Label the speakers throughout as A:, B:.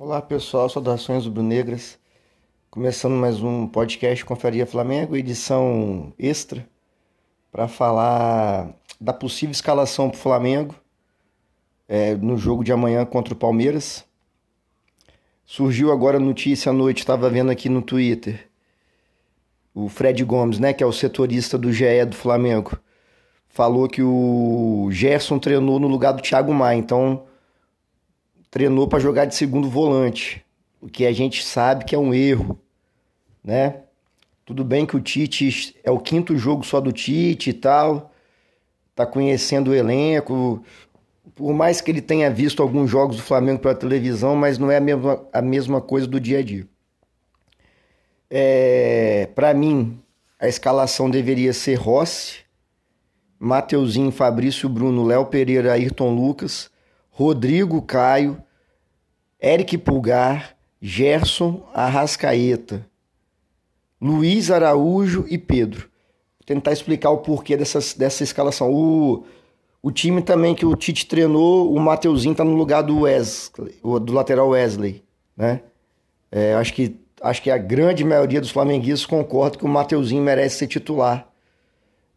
A: Olá pessoal, saudações rubro-negras. Começando mais um podcast Conferia Flamengo, edição extra, para falar da possível escalação para o Flamengo é, no jogo de amanhã contra o Palmeiras. Surgiu agora a notícia à noite, estava vendo aqui no Twitter, o Fred Gomes, né, que é o setorista do GE do Flamengo, falou que o Gerson treinou no lugar do Thiago Maia, então treinou para jogar de segundo volante, o que a gente sabe que é um erro, né? Tudo bem que o Tite é o quinto jogo só do Tite e tal, tá conhecendo o elenco, por mais que ele tenha visto alguns jogos do Flamengo pela televisão, mas não é a mesma, a mesma coisa do dia a dia. É, para mim, a escalação deveria ser Rossi, Mateuzinho, Fabrício Bruno, Léo Pereira, Ayrton Lucas, Rodrigo Caio, Eric Pulgar, Gerson Arrascaeta, Luiz Araújo e Pedro. Vou tentar explicar o porquê dessa, dessa escalação. O, o time também que o Tite treinou, o Mateuzinho tá no lugar do Wesley, do lateral Wesley, né? É, acho que acho que a grande maioria dos flamenguistas concorda que o Mateuzinho merece ser titular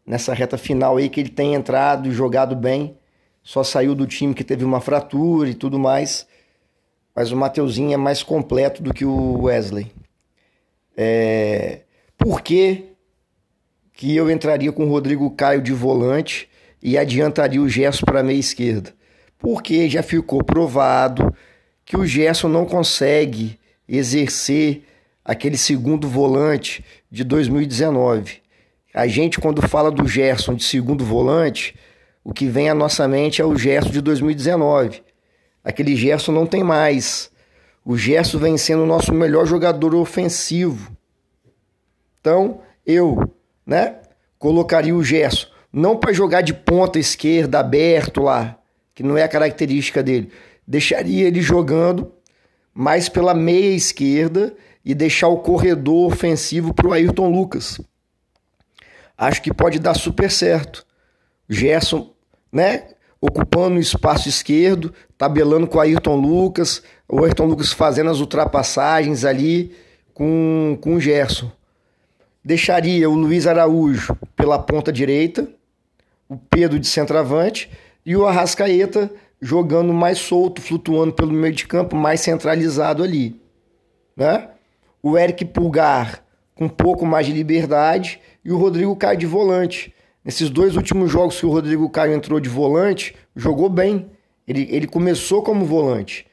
A: nessa reta final aí que ele tem entrado e jogado bem só saiu do time que teve uma fratura e tudo mais. Mas o Mateuzinho é mais completo do que o Wesley. É... Por que, que eu entraria com o Rodrigo Caio de volante e adiantaria o Gerson para a meia esquerda? Porque já ficou provado que o Gerson não consegue exercer aquele segundo volante de 2019. A gente, quando fala do Gerson de segundo volante, o que vem à nossa mente é o Gerson de 2019. Aquele Gerson não tem mais. O Gerson vem sendo o nosso melhor jogador ofensivo. Então, eu, né, colocaria o Gerson não para jogar de ponta esquerda aberto lá, que não é a característica dele. Deixaria ele jogando mais pela meia esquerda e deixar o corredor ofensivo para o Ayrton Lucas. Acho que pode dar super certo. Gerson né? Ocupando o espaço esquerdo, tabelando com o Ayrton Lucas, o Ayrton Lucas fazendo as ultrapassagens ali com, com o Gerson. Deixaria o Luiz Araújo pela ponta direita, o Pedro de centroavante e o Arrascaeta jogando mais solto, flutuando pelo meio de campo, mais centralizado ali. Né? O Eric Pulgar com um pouco mais de liberdade e o Rodrigo Caio de volante. Nesses dois últimos jogos que o Rodrigo Caio entrou de volante, jogou bem. Ele, ele começou como volante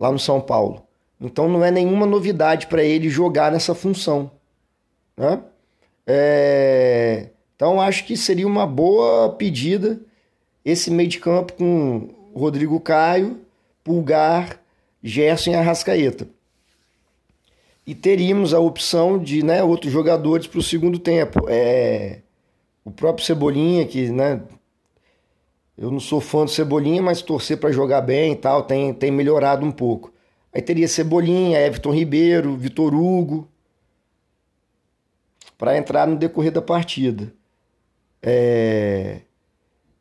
A: lá no São Paulo. Então não é nenhuma novidade para ele jogar nessa função. Né? É... Então acho que seria uma boa pedida esse meio de campo com Rodrigo Caio, Pulgar, Gerson e Arrascaeta. E teríamos a opção de né, outros jogadores para o segundo tempo. É o próprio Cebolinha, que, né? Eu não sou fã do Cebolinha, mas torcer para jogar bem e tal, tem, tem melhorado um pouco. Aí teria Cebolinha, Everton Ribeiro, Vitor Hugo, para entrar no decorrer da partida. É...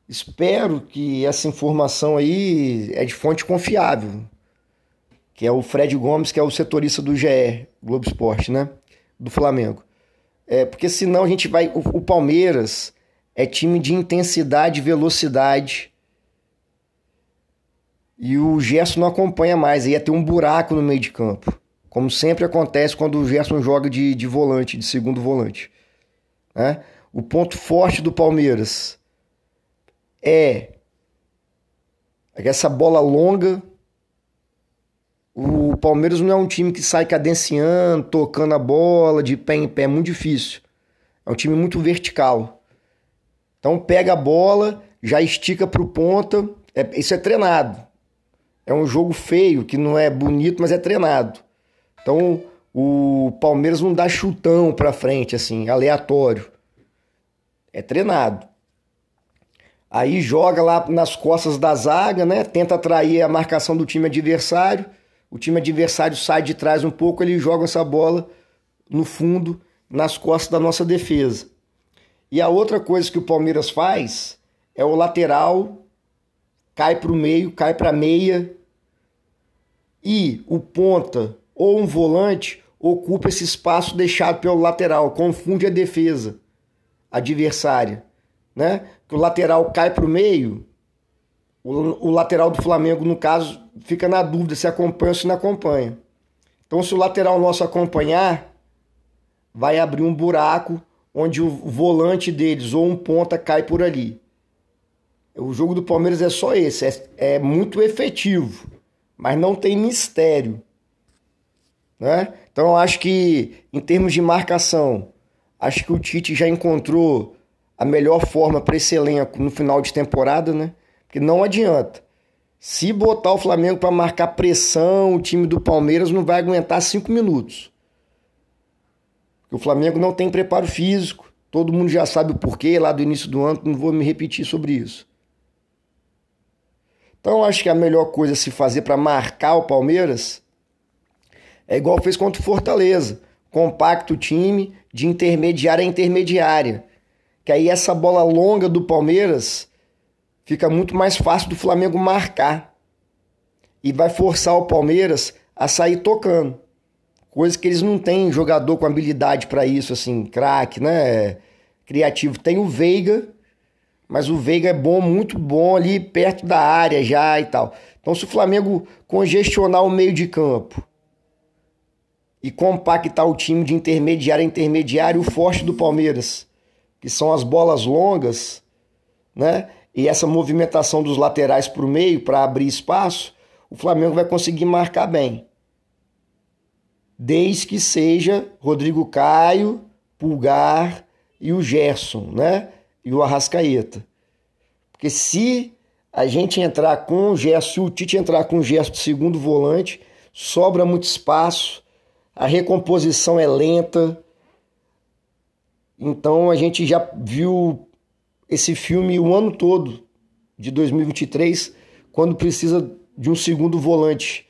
A: Espero que essa informação aí é de fonte confiável, que é o Fred Gomes, que é o setorista do GE, Globo Esporte, né? Do Flamengo. É, porque senão a gente vai. O, o Palmeiras é time de intensidade e velocidade. E o Gerson não acompanha mais. Ia ter um buraco no meio de campo. Como sempre acontece quando o Gerson joga de, de volante, de segundo volante. Né? O ponto forte do Palmeiras é essa bola longa o Palmeiras não é um time que sai cadenciando, tocando a bola de pé em pé, é muito difícil. É um time muito vertical. Então pega a bola, já estica para o ponta, é, isso é treinado. É um jogo feio, que não é bonito, mas é treinado. Então o Palmeiras não dá chutão para frente, assim, aleatório. É treinado. Aí joga lá nas costas da zaga, né? Tenta atrair a marcação do time adversário o time adversário sai de trás um pouco, ele joga essa bola no fundo, nas costas da nossa defesa. E a outra coisa que o Palmeiras faz é o lateral cai para o meio, cai para meia e o ponta ou um volante ocupa esse espaço deixado pelo lateral, confunde a defesa adversária, né? Que o lateral cai para o meio, o lateral do Flamengo, no caso, fica na dúvida se acompanha ou se não acompanha. Então, se o lateral nosso acompanhar, vai abrir um buraco onde o volante deles ou um ponta cai por ali. O jogo do Palmeiras é só esse, é, é muito efetivo, mas não tem mistério. Né? Então eu acho que em termos de marcação, acho que o Tite já encontrou a melhor forma para esse elenco no final de temporada, né? Porque não adianta. Se botar o Flamengo para marcar pressão, o time do Palmeiras não vai aguentar cinco minutos. O Flamengo não tem preparo físico. Todo mundo já sabe o porquê lá do início do ano, não vou me repetir sobre isso. Então acho que a melhor coisa a se fazer para marcar o Palmeiras é igual fez contra o Fortaleza. Compacto time de intermediária a intermediária. Que aí essa bola longa do Palmeiras fica muito mais fácil do Flamengo marcar. E vai forçar o Palmeiras a sair tocando. Coisa que eles não têm jogador com habilidade para isso, assim, craque, né? Criativo. Tem o Veiga, mas o Veiga é bom, muito bom ali perto da área já e tal. Então, se o Flamengo congestionar o meio de campo e compactar o time de intermediário a intermediário, o forte do Palmeiras, que são as bolas longas, né? E essa movimentação dos laterais para o meio para abrir espaço, o Flamengo vai conseguir marcar bem desde que seja Rodrigo Caio, Pulgar e o Gerson, né? E o Arrascaeta. Porque se a gente entrar com o Gerson, se o Tite entrar com o Gerson de segundo volante, sobra muito espaço, a recomposição é lenta. Então a gente já viu esse filme o ano todo de 2023, quando precisa de um segundo volante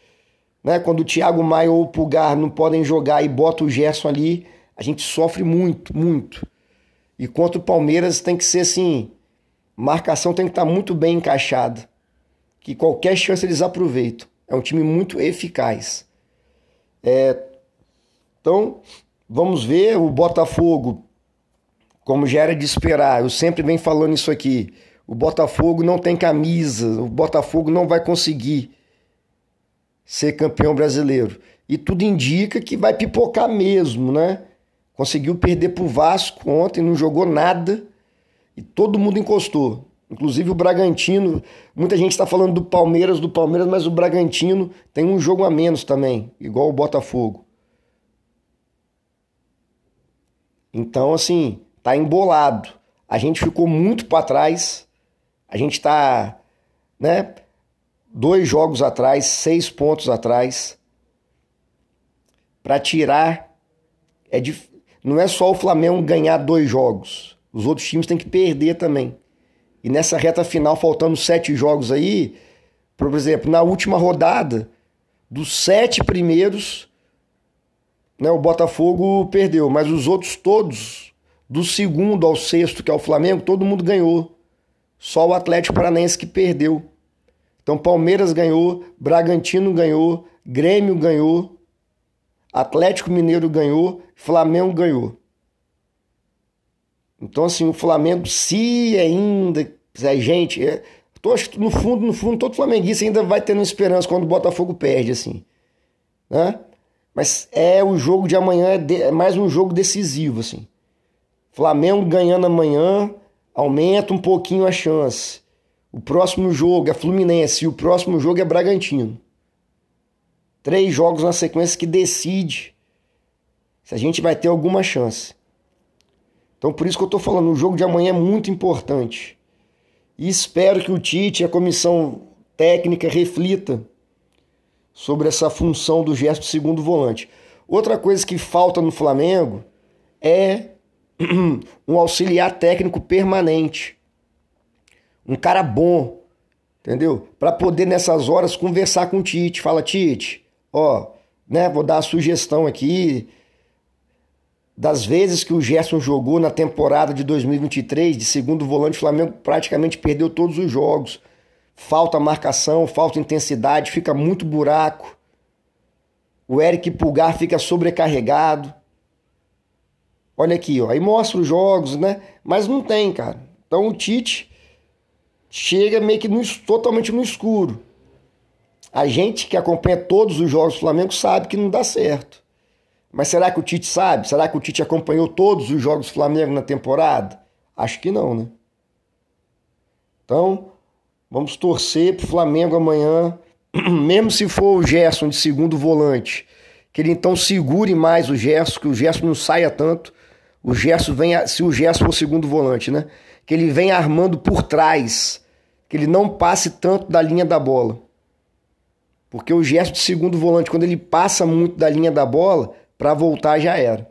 A: né? Quando o Thiago Maia ou o Pulgar não podem jogar e bota o Gerson ali, a gente sofre muito, muito. E contra o Palmeiras tem que ser assim, marcação tem que estar muito bem encaixada, que qualquer chance eles aproveitam. É um time muito eficaz. É, então, vamos ver o Botafogo, como já era de esperar, eu sempre venho falando isso aqui. O Botafogo não tem camisa, o Botafogo não vai conseguir ser campeão brasileiro. E tudo indica que vai pipocar mesmo, né? Conseguiu perder pro Vasco ontem, não jogou nada e todo mundo encostou. Inclusive o Bragantino, muita gente está falando do Palmeiras, do Palmeiras, mas o Bragantino tem um jogo a menos também, igual o Botafogo. Então, assim, tá embolado. A gente ficou muito para trás. A gente tá, né? dois jogos atrás, seis pontos atrás, para tirar. É dif... Não é só o Flamengo ganhar dois jogos, os outros times têm que perder também. E nessa reta final, faltando sete jogos aí, por exemplo, na última rodada, dos sete primeiros, né, o Botafogo perdeu, mas os outros todos, do segundo ao sexto, que é o Flamengo, todo mundo ganhou. Só o Atlético Paranaense que perdeu. Então Palmeiras ganhou, Bragantino ganhou, Grêmio ganhou, Atlético Mineiro ganhou, Flamengo ganhou. Então assim, o Flamengo se ainda, é gente, é, tô, no fundo, no fundo todo flamenguista ainda vai tendo esperança quando o Botafogo perde assim, né? Mas é o jogo de amanhã é, de, é mais um jogo decisivo assim. Flamengo ganhando amanhã aumenta um pouquinho a chance. O próximo jogo é Fluminense e o próximo jogo é Bragantino. Três jogos na sequência que decide se a gente vai ter alguma chance. Então por isso que eu estou falando, o jogo de amanhã é muito importante. E espero que o Tite e a comissão técnica reflita sobre essa função do gesto segundo volante. Outra coisa que falta no Flamengo é um auxiliar técnico permanente um cara bom, entendeu? Para poder nessas horas conversar com o Tite. Fala, Tite, ó, né, vou dar a sugestão aqui das vezes que o Gerson jogou na temporada de 2023, de segundo volante, o Flamengo praticamente perdeu todos os jogos. Falta marcação, falta intensidade, fica muito buraco. o Eric Pulgar fica sobrecarregado. Olha aqui, ó. Aí mostra os jogos, né? Mas não tem, cara. Então o Tite chega meio que no, totalmente no escuro. A gente que acompanha todos os jogos do Flamengo sabe que não dá certo. Mas será que o Tite sabe? Será que o Tite acompanhou todos os jogos do Flamengo na temporada? Acho que não, né? Então, vamos torcer pro Flamengo amanhã, mesmo se for o Gerson de segundo volante, que ele então segure mais o Gerson, que o Gerson não saia tanto. O Gerson venha, se o Gerson for segundo volante, né? Que ele venha armando por trás, que ele não passe tanto da linha da bola. Porque o Gerson de segundo volante, quando ele passa muito da linha da bola, para voltar já era.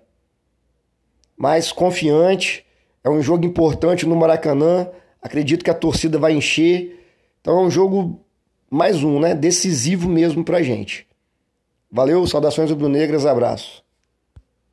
A: Mas confiante, é um jogo importante no Maracanã. Acredito que a torcida vai encher. Então é um jogo mais um, né? Decisivo mesmo pra gente. Valeu, saudações rubro-negras, abraço.